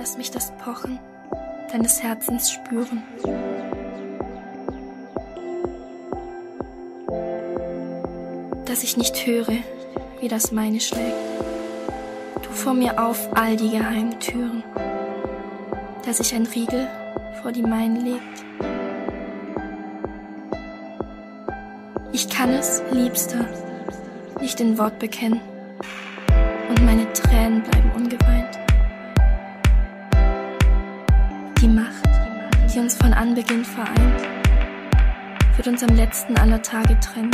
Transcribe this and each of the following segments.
Lass mich das Pochen deines Herzens spüren. Dass ich nicht höre, wie das meine schlägt. Tu vor mir auf all die geheimen Türen, dass sich ein Riegel vor die meinen legt. Ich kann es, Liebster, nicht in Wort bekennen und meine Anbeginn vereint, wird uns am letzten aller Tage trennen.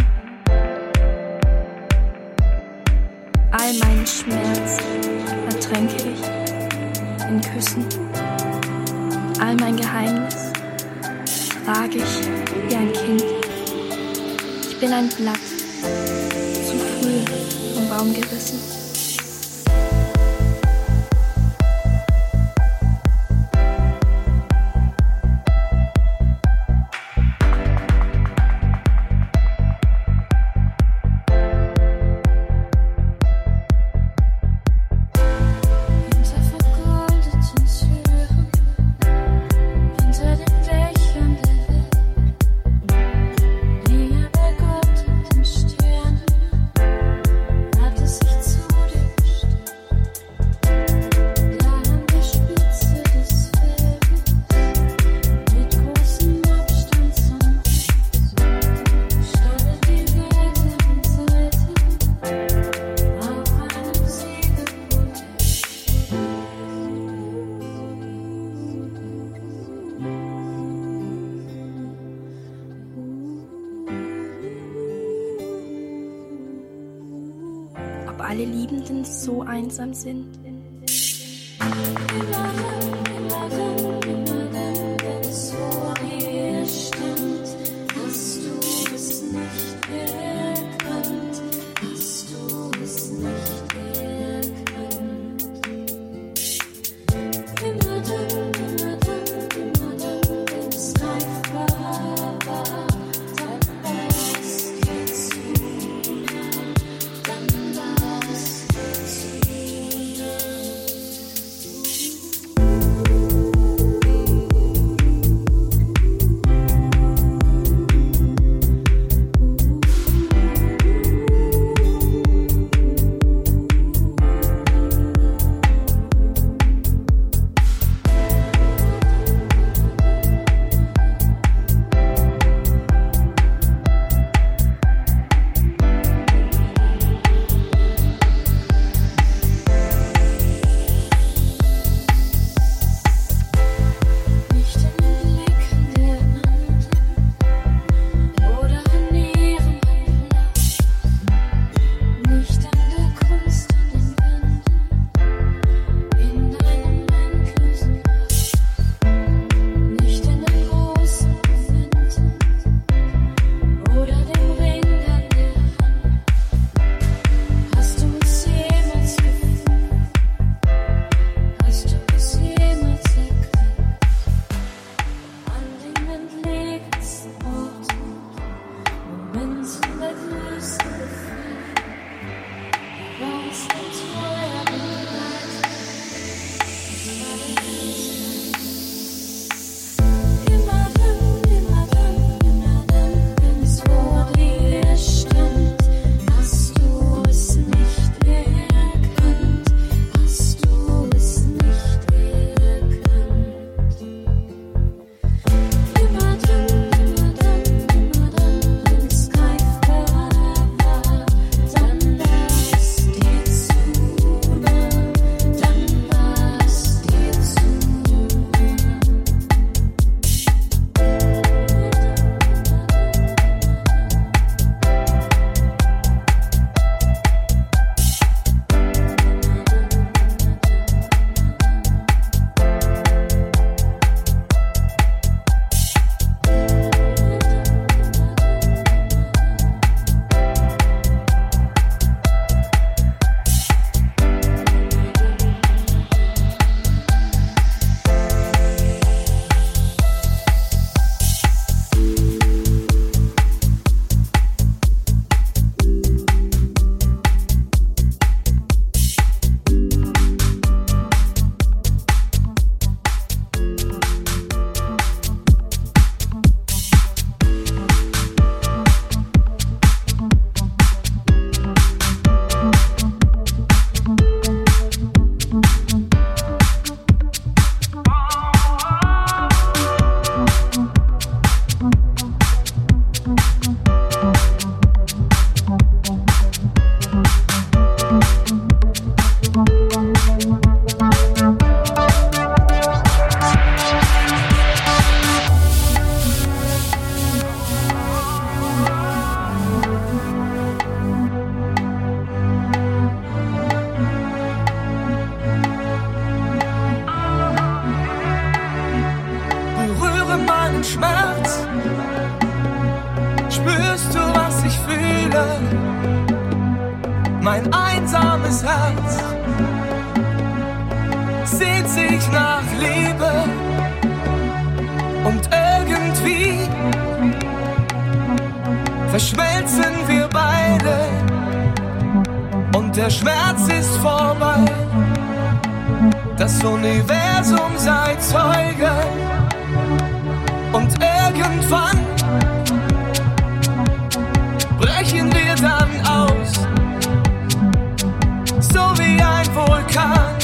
All meinen Schmerz ertränke ich in Küssen. All mein Geheimnis trage ich wie ein Kind. Ich bin ein Blatt, zu früh vom Baum gerissen. So einsam sind? Herz. Spürst du, was ich fühle? Mein einsames Herz sehnt sich nach Liebe und irgendwie verschmelzen wir beide und der Schmerz ist vorbei. Das Universum sei Zeuge. Und irgendwann brechen wir dann aus, so wie ein Vulkan.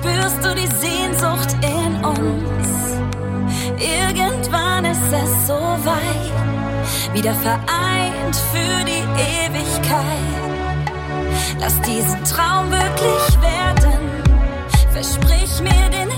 spürst du die Sehnsucht in uns. Irgendwann ist es so weit, wieder vereint für die Ewigkeit. Lass diesen Traum wirklich werden, versprich mir den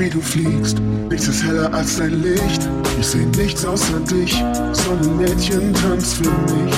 wie du fliegst. Nichts ist heller als dein Licht. Ich seh nichts außer dich. Sonnenmädchen tanzt für mich.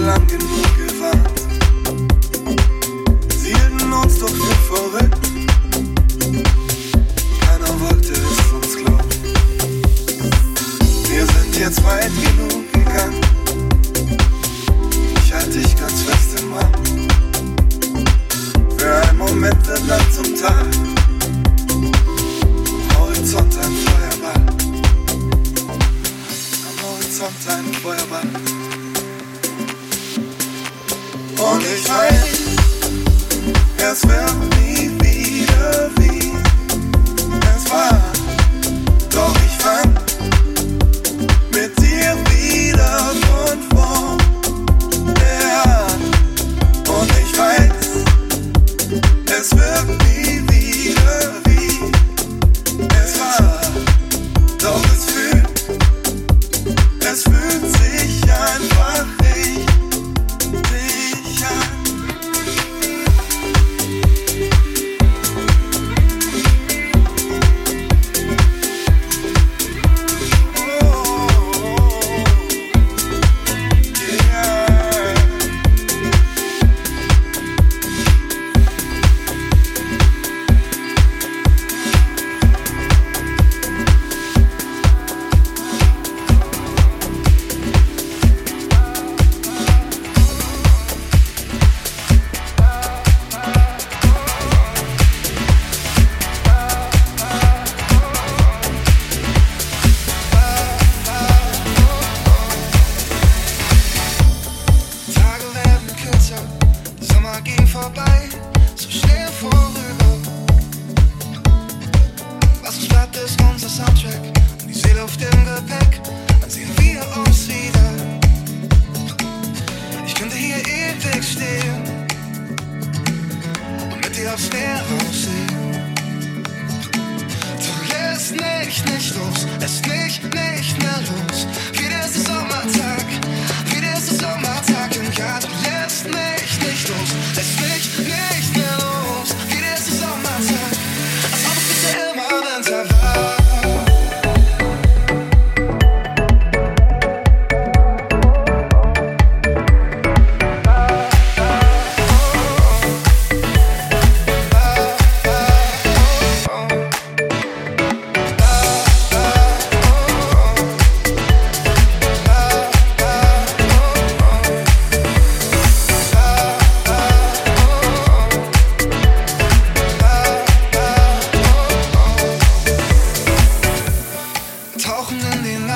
belonging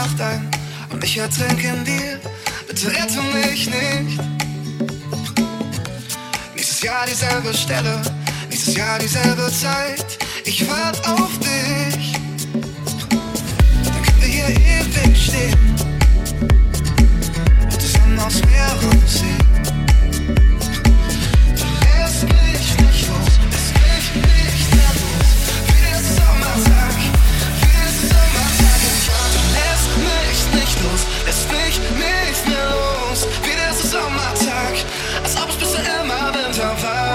Kraft ein und ich ertrinke in dir. Bitte rette mich nicht. Nächstes Jahr dieselbe Stelle, nächstes Jahr dieselbe Zeit. Ich warte auf dich. Dann können wir hier ewig stehen. ist mir los? Wieder ist es am als ob es bisher immer Winter war.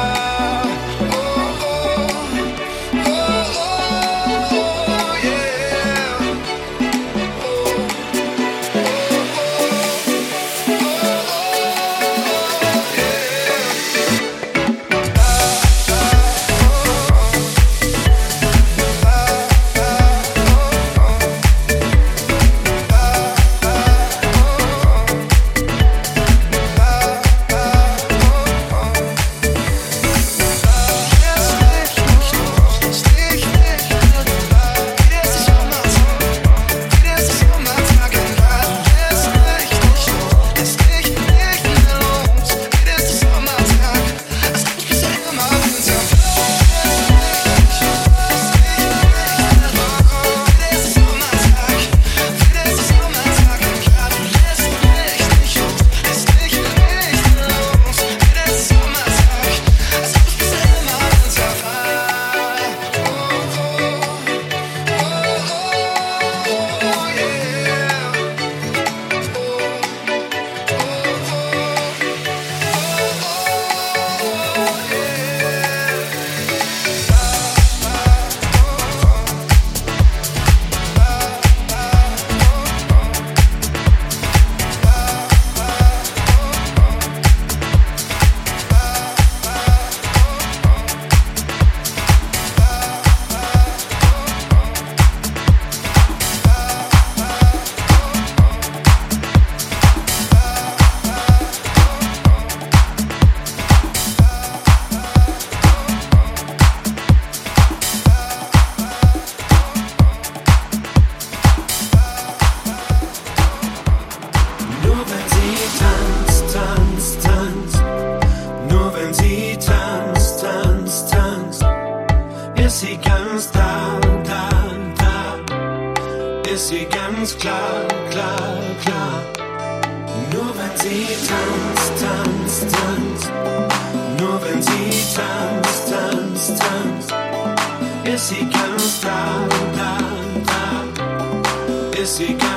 music.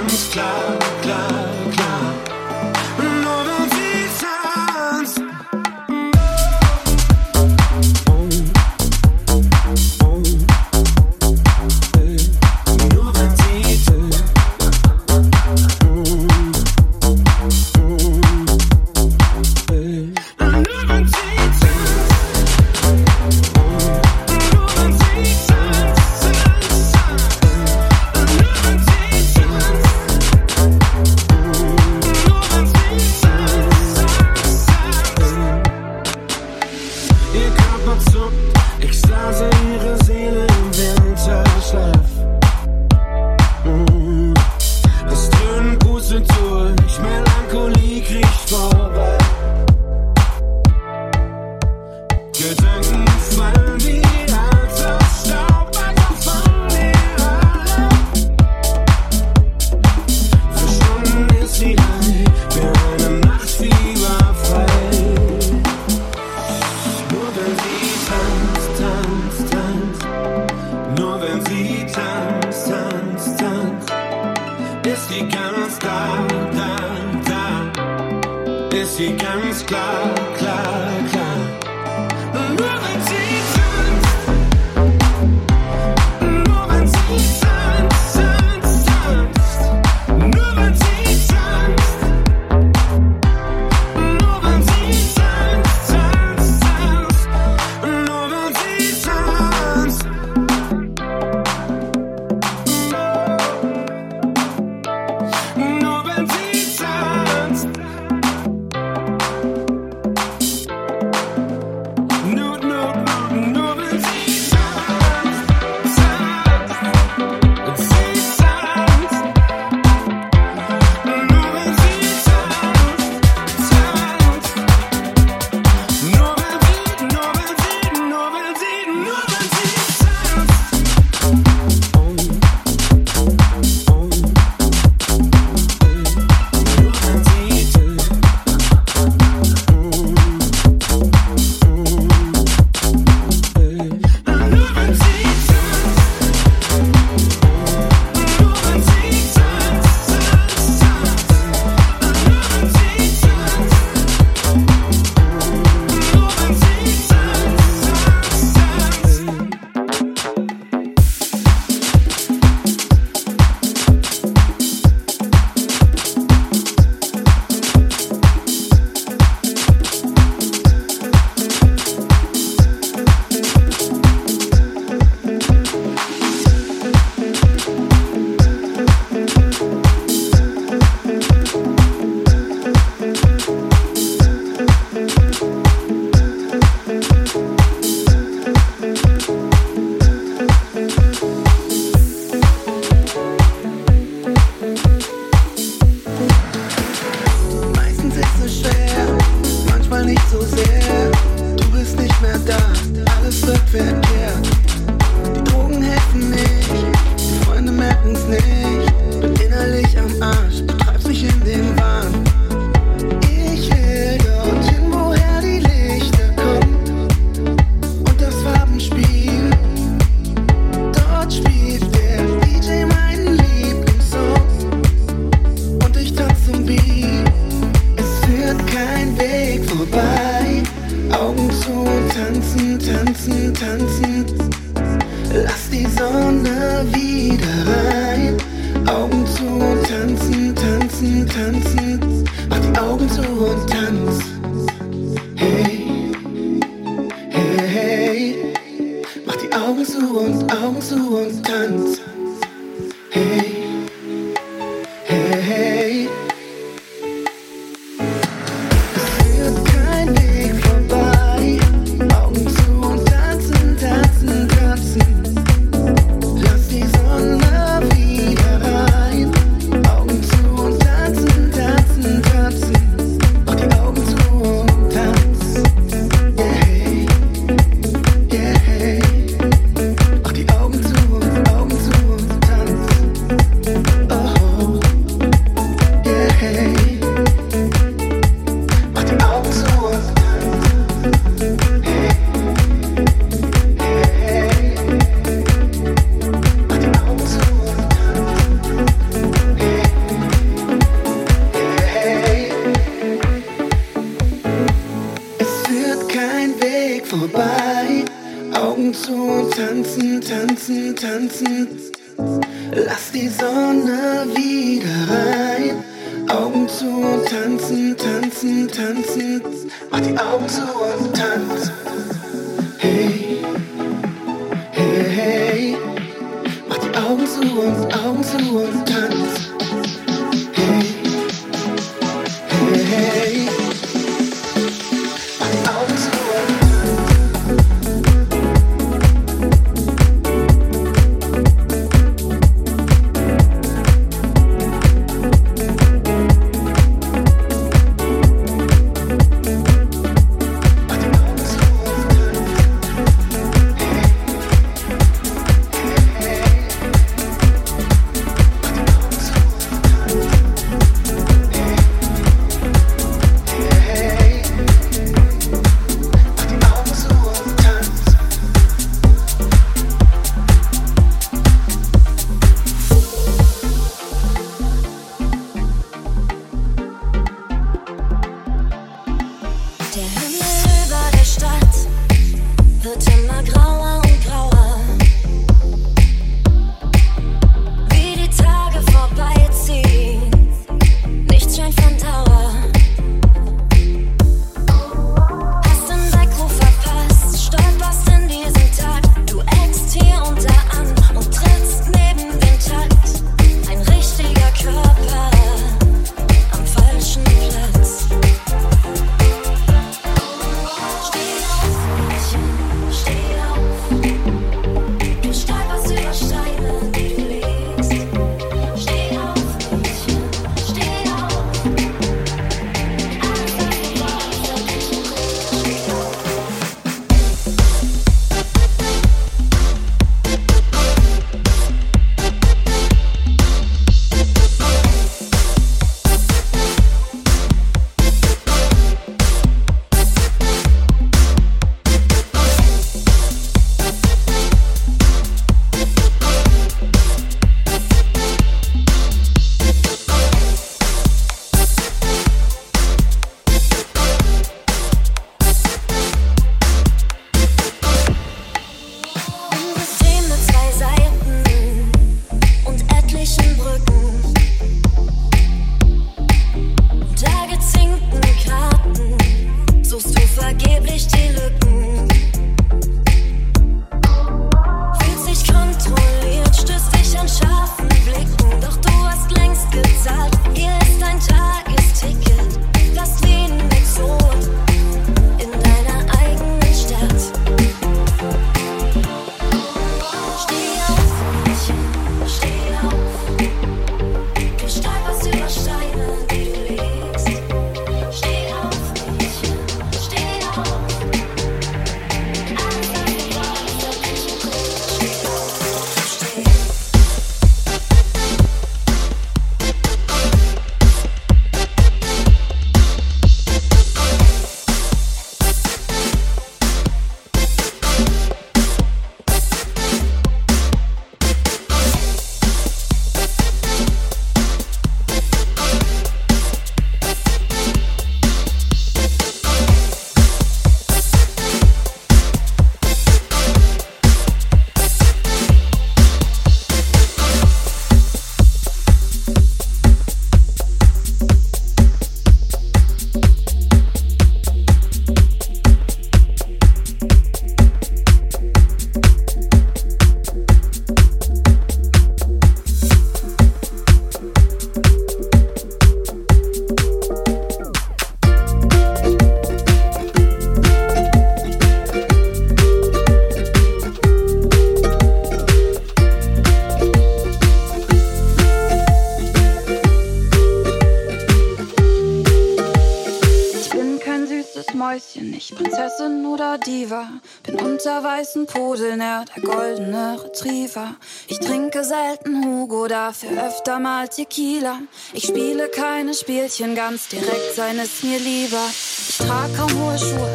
Er der goldene Retriever. Ich trinke selten Hugo, dafür öfter mal Tequila. Ich spiele keine Spielchen, ganz direkt sein ist mir lieber. Ich trage kaum hohe Schuhe,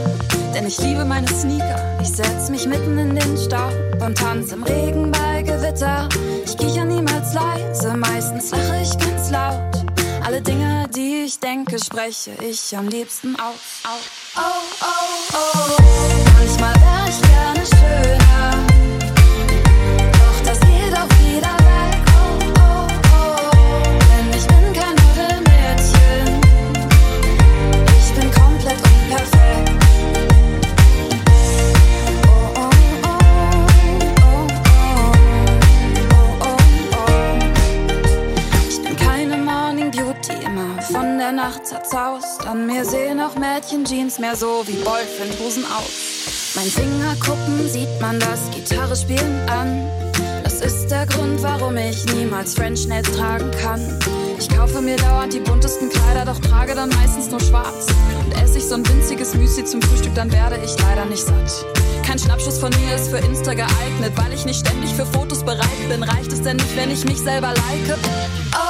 denn ich liebe meine Sneaker. Ich setz mich mitten in den Stau und tanz im Regen bei Gewitter. Ich kicher niemals leise, meistens lache ich ganz laut. Alle Dinge, die ich denke, spreche ich am liebsten aus. aus. Oh, oh, oh. Manchmal wär ich gerne schöner. Nacht zerzaust. An mir sehen auch Mädchen Jeans mehr so wie Boyfriend-Hosen aus. Mein Fingerkuppen sieht man das Gitarre spielen an. Das ist der Grund, warum ich niemals French Nails tragen kann. Ich kaufe mir dauernd die buntesten Kleider, doch trage dann meistens nur schwarz. Und esse ich so ein winziges Müsli zum Frühstück, dann werde ich leider nicht satt. Kein Schnappschuss von mir ist für Insta geeignet, weil ich nicht ständig für Fotos bereit bin. Reicht es denn nicht, wenn ich mich selber like? Oh,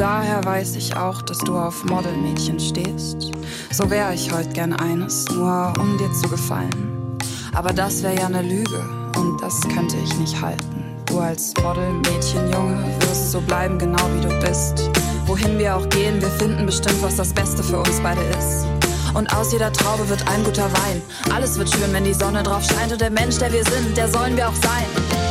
daher weiß ich auch, dass du auf Modelmädchen stehst. So wär ich heut gern eines, nur um dir zu gefallen. Aber das wär ja ne Lüge und das könnte ich nicht halten. Du als Modelmädchenjunge wirst so bleiben, genau wie du bist. Wohin wir auch gehen, wir finden bestimmt, was das Beste für uns beide ist. Und aus jeder Traube wird ein guter Wein. Alles wird schön, wenn die Sonne drauf scheint. Und der Mensch, der wir sind, der sollen wir auch sein.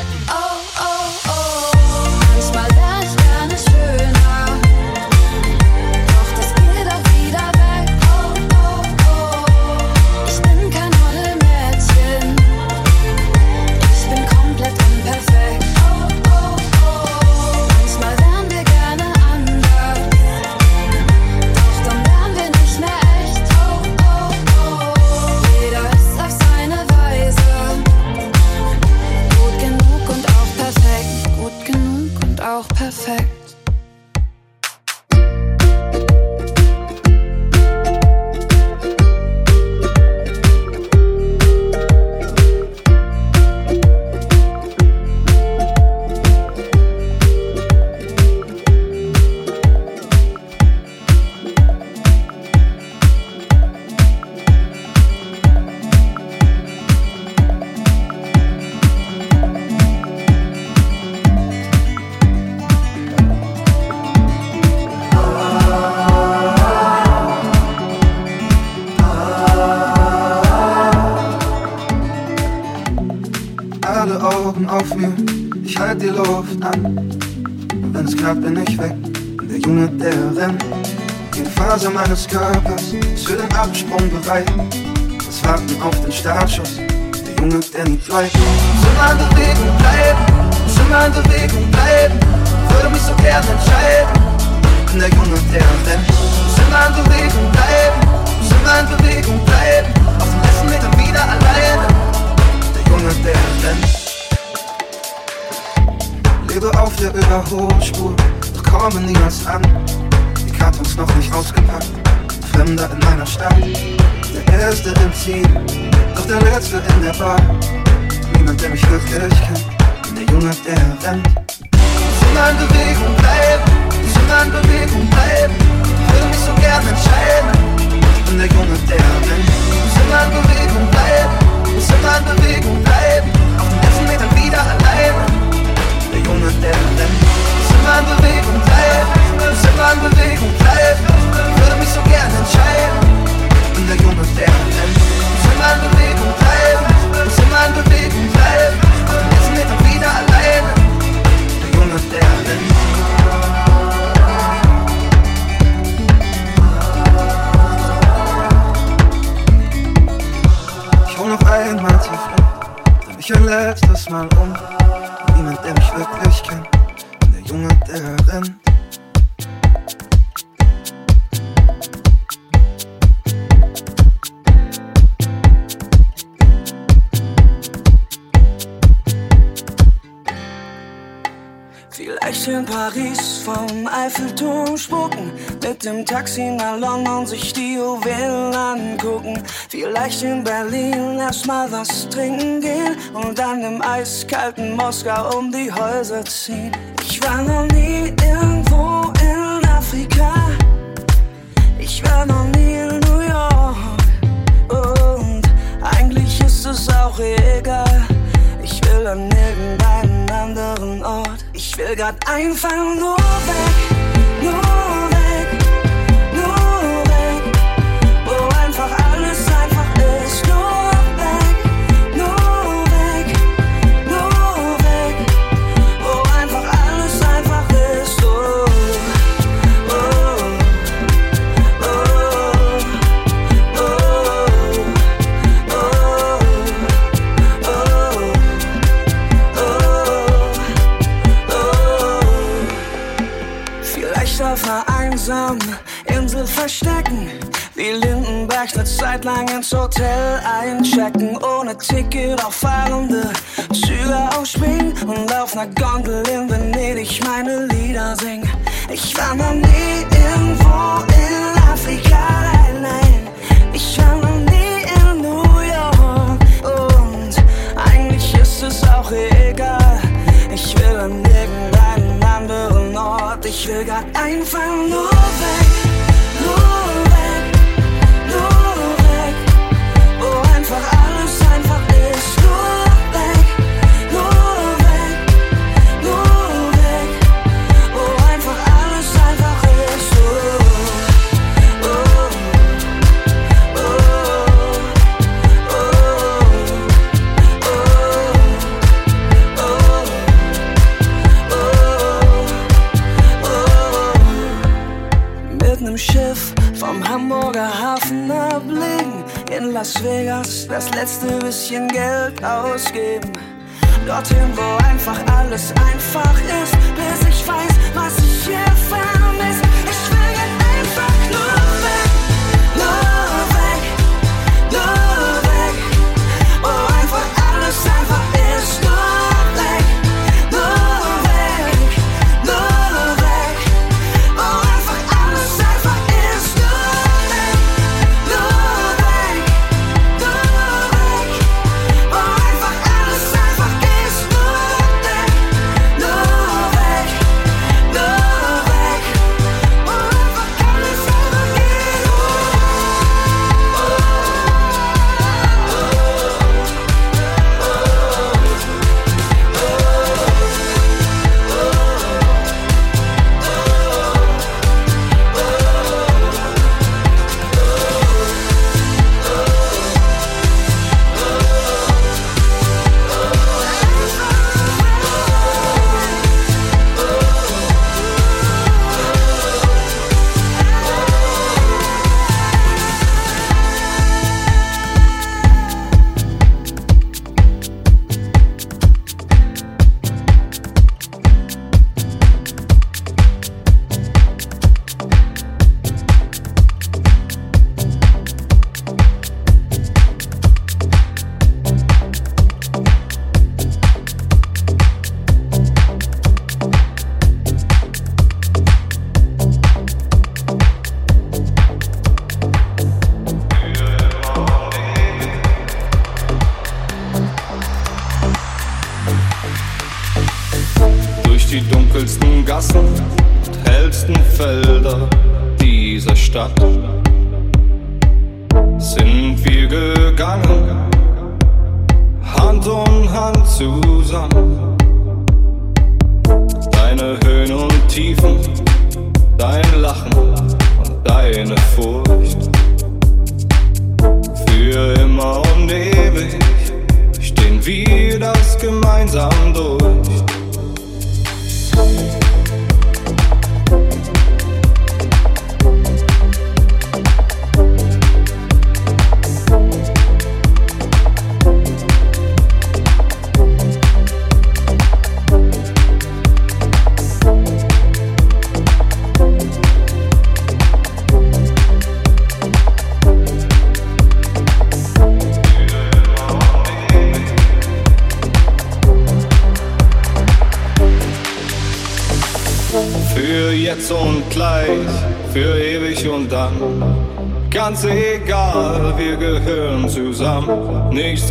Einmal zu früh. Dreh mich ein letztes Mal um. Niemand, der mich wirklich kennt. Der Junge, der rennt. In Paris vom Eiffelturm spucken, mit dem Taxi nach London sich die Juwelen angucken. Vielleicht in Berlin erstmal was trinken gehen und dann im eiskalten Moskau um die Häuser ziehen. Ich war noch nie irgendwo in Afrika, ich war noch nie in New York und eigentlich ist es auch egal. Will an irgendeinen anderen Ort. Ich will grad einfach nur weg, verstecken. Wie Lindenberg eine Zeit lang ins Hotel einchecken. Ohne Ticket auf fahrende Züge aufspringen. Und auf einer Gondel in Venedig meine Lieder singen. Ich war noch nie irgendwo in Afrika, nein, nein. Ich war noch nie in New York. Und eigentlich ist es auch egal. Ich will an irgendeinen anderen Ort. Ich will grad einfach nur weg, In Las Vegas das letzte bisschen Geld ausgeben. Dorthin, wo einfach alles einfach ist, bis ich weiß, was ich hier vermisse.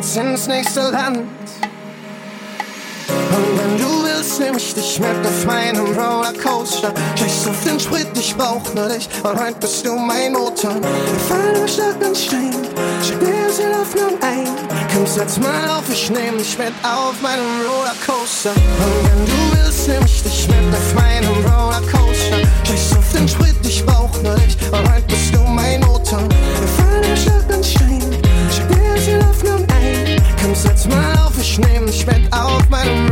Geht's ins nächste Land. Und wenn du willst, nehm ich dich mit auf meinem Rollercoaster. Scheiß auf den Sprit, ich brauch nur dich. Und heute bist du mein Motor. Wir fallen über Stock und Stein. Schick mir sie Hoffnung ein. Komm, setz mal auf, ich nehm dich mit auf meinem Rollercoaster. Und wenn du willst, nehm ich dich mit auf meinem Rollercoaster. Scheiß auf den Sprit, ich brauch nur dich. Und heute bist du mal auf, ich nehm dich mit auf meinem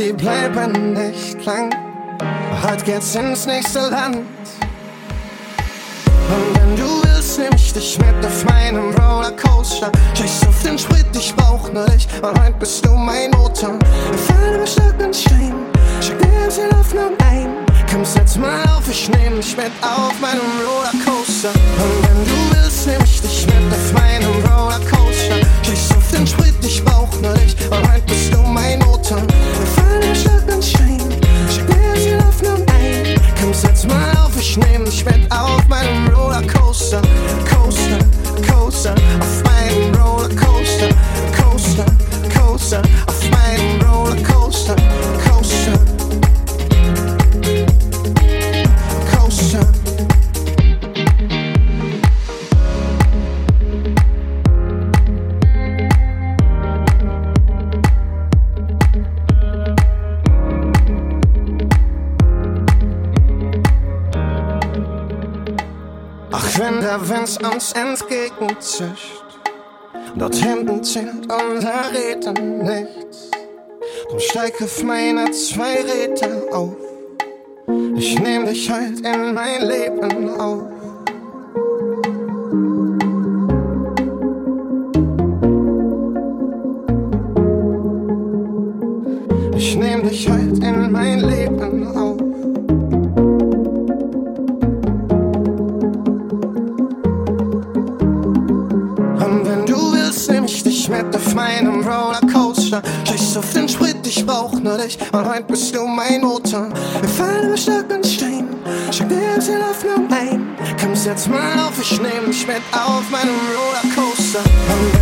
die bleiben nicht lang. Heute geht's ins nächste Land. Und wenn du willst, nehm ich dich mit auf meinem Rollercoaster. Scheiß auf den Sprit, ich brauch nur dich. Und heute bist du mein Motor. Wir fallen über Stock und Stein. Schick dir sie Hoffnung ein. Komm, setz mal auf, ich nehm dich mit auf meinem Rollercoaster. Und wenn du willst, nehm ich dich mit auf meinem Rollercoaster. Scheiß auf den Sprit, ich brauch nur dich. Und auf, ich nehm entgegenzischt, dort hinten zählt unser Rädern nichts, dann steig auf meine zwei Räder auf. Ich nehm dich halt in mein Leben auf. Und heute bist du mein Motor. Wir fallen über Stock und Stein. Schick dir sie Hoffnung ein. Komm, setz mal auf, ich nehm dich mit auf meinem Rollercoaster.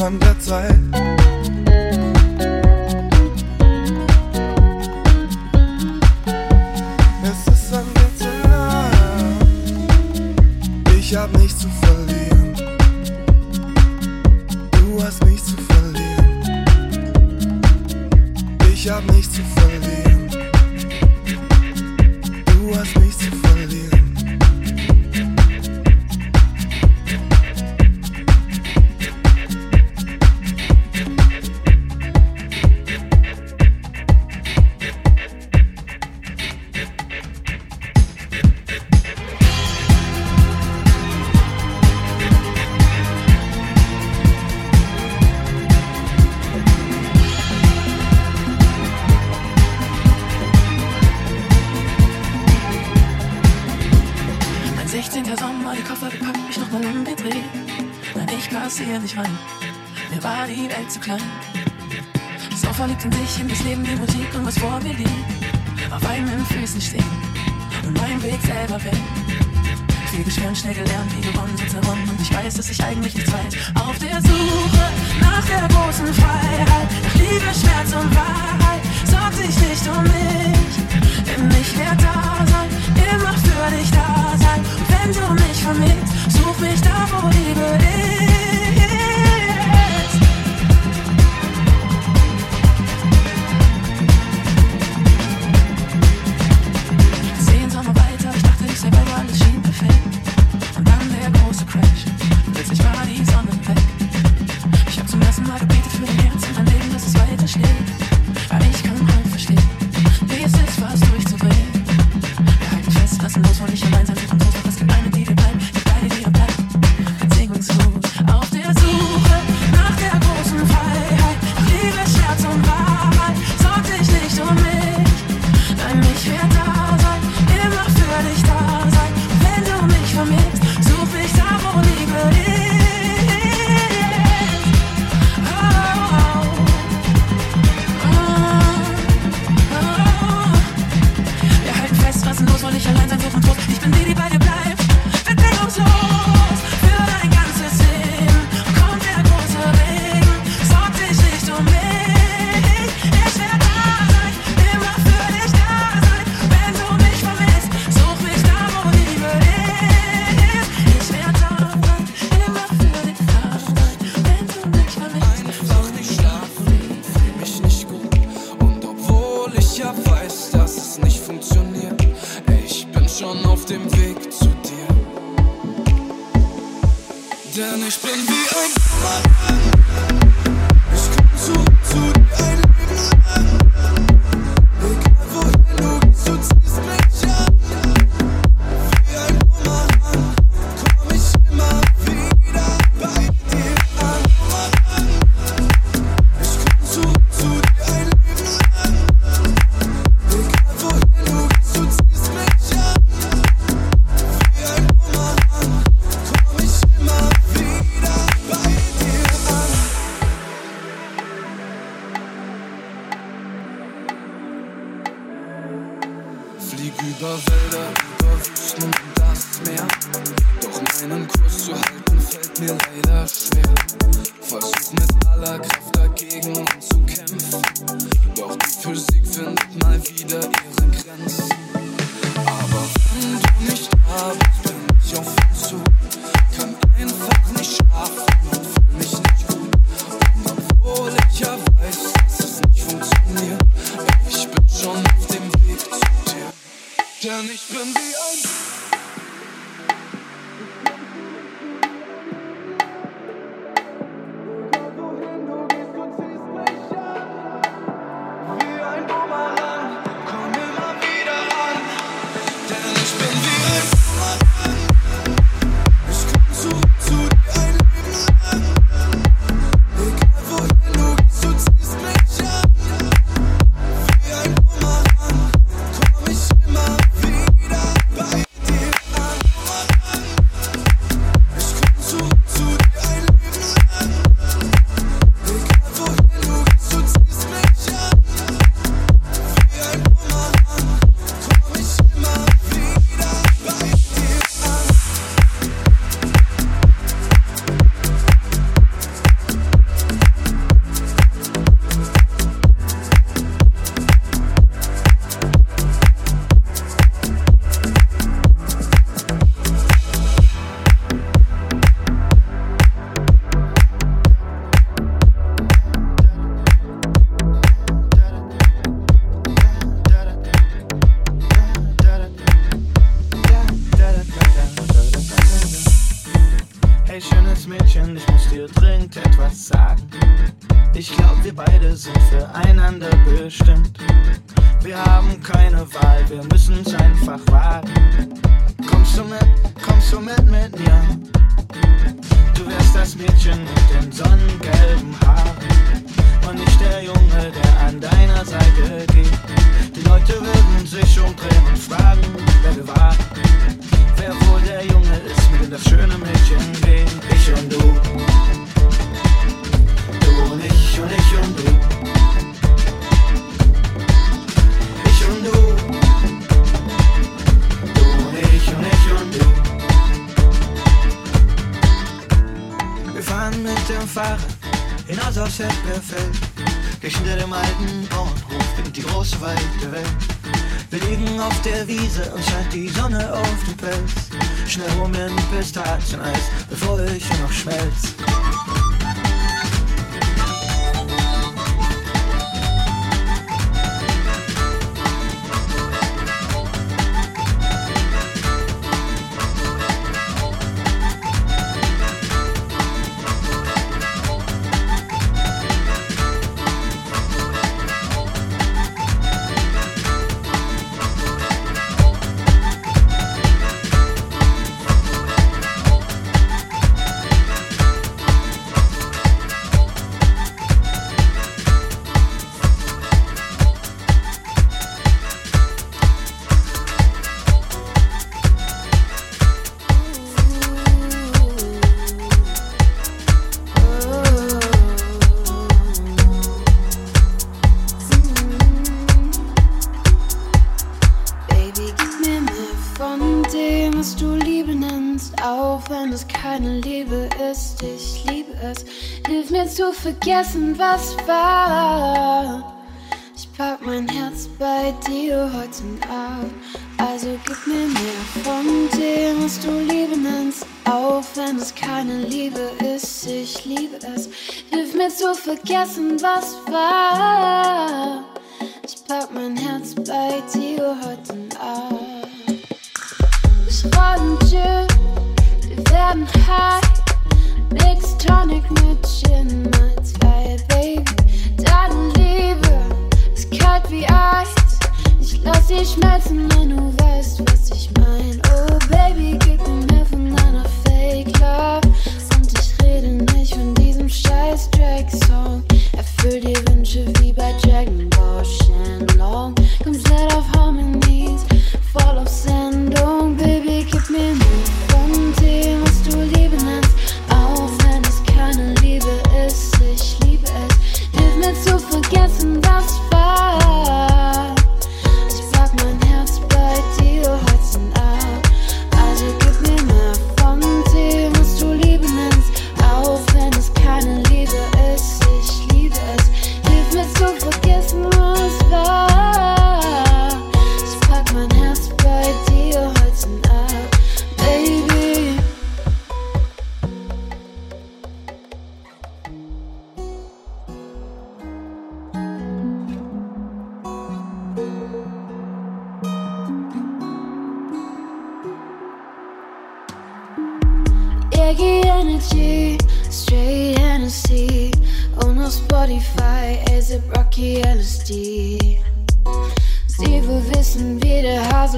An der Zeit. dem Weg zu dir. Denn ich bin wie ein Mann.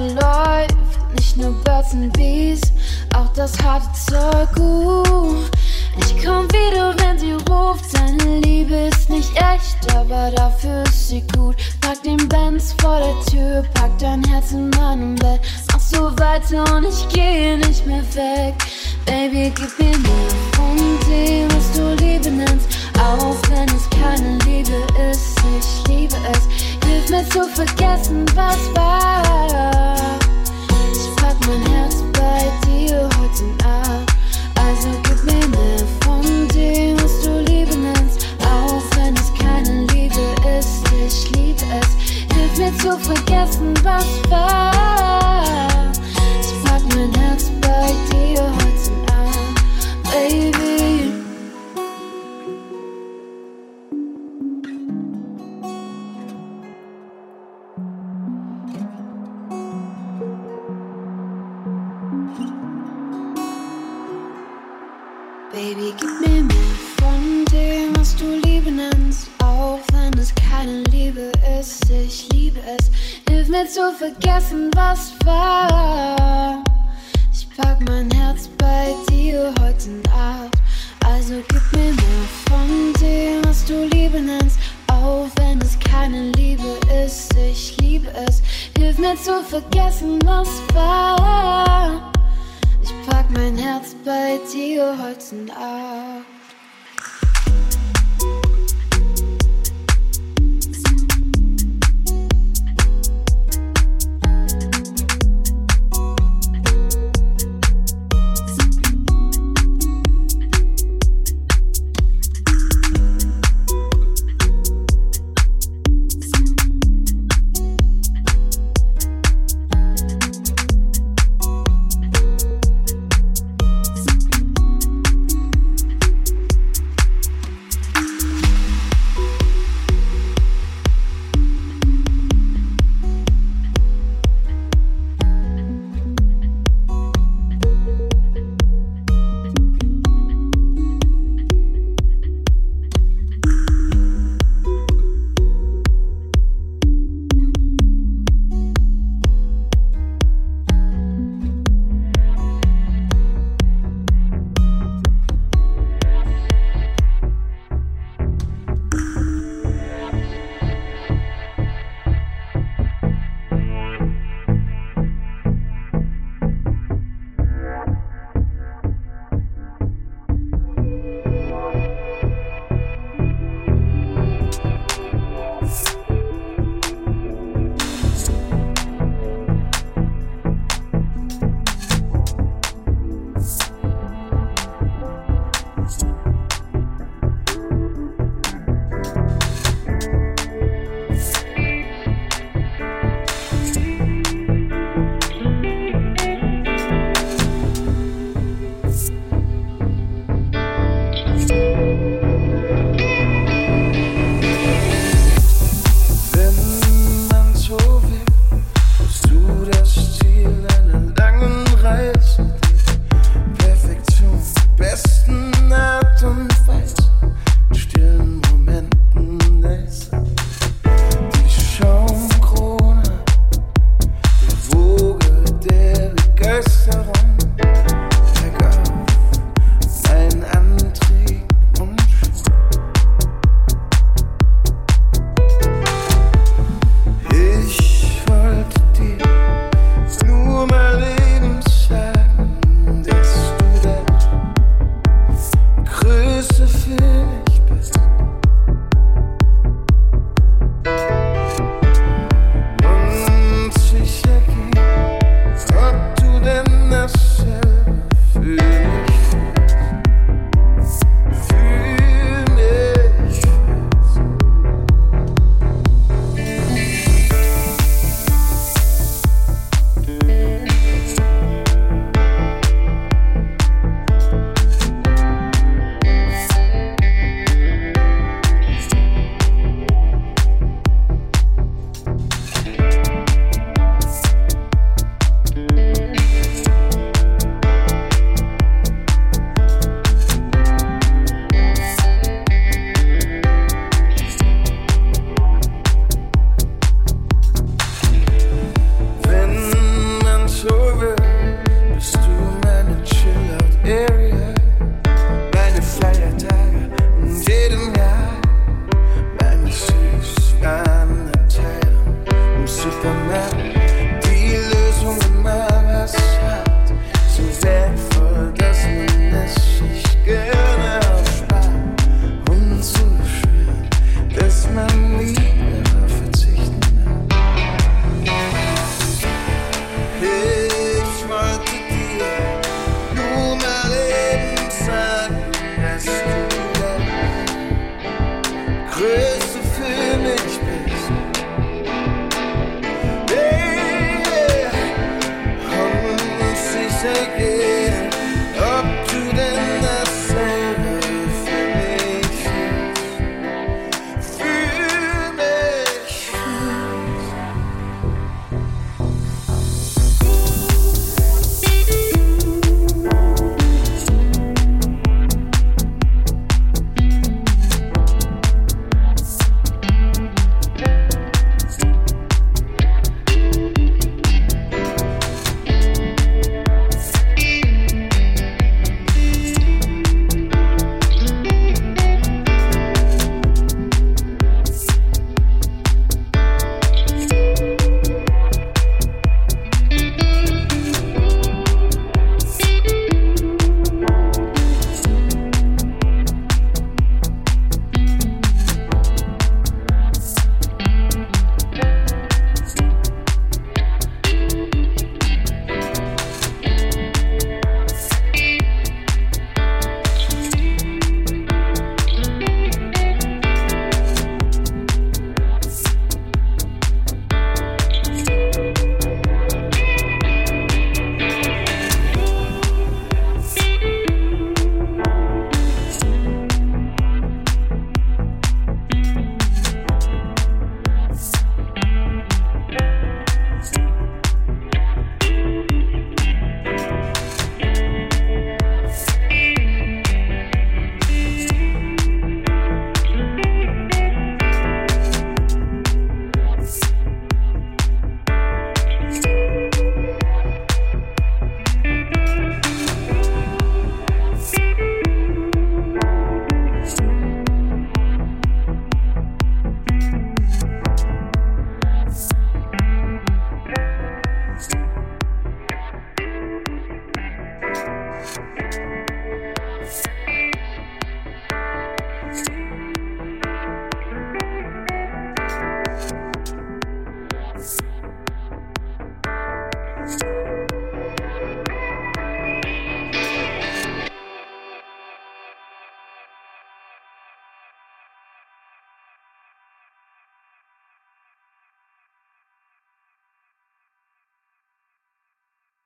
Hase läuft Nicht nur Birds and Bees, auch das harte Zeug uh. Ich komm wieder, wenn sie ruft Seine Liebe ist nicht echt, aber dafür ist sie gut Pack den Benz vor der Tür, pack dein Herz in meinem Bett Mach so weiter und ich gehe nicht mehr weg Baby, gib mir mehr von dem, was du Liebe nennst. Auch wenn es keine Liebe ist, ich liebe es. Hilf mir zu vergessen, was war. Ich pack mein Herz bei dir heute ab. Also gib mir mehr von dem, was du Liebe nennst. Auch wenn es keine Liebe ist, ich liebe es. Hilf mir zu vergessen, was war. Ich pack mein Herz bei dir heute ab, Baby. Was du Liebe nennst. Auch wenn es keine Liebe ist, ich liebe es. Hilf mir zu vergessen, was war. Ich pack mein Herz bei dir heute ab. Also gib mir mehr von dem, was du Liebe nennst. Auch wenn es keine Liebe ist, ich liebe es. Hilf mir zu vergessen, was war. Ich pack mein Herz bei dir heute ab.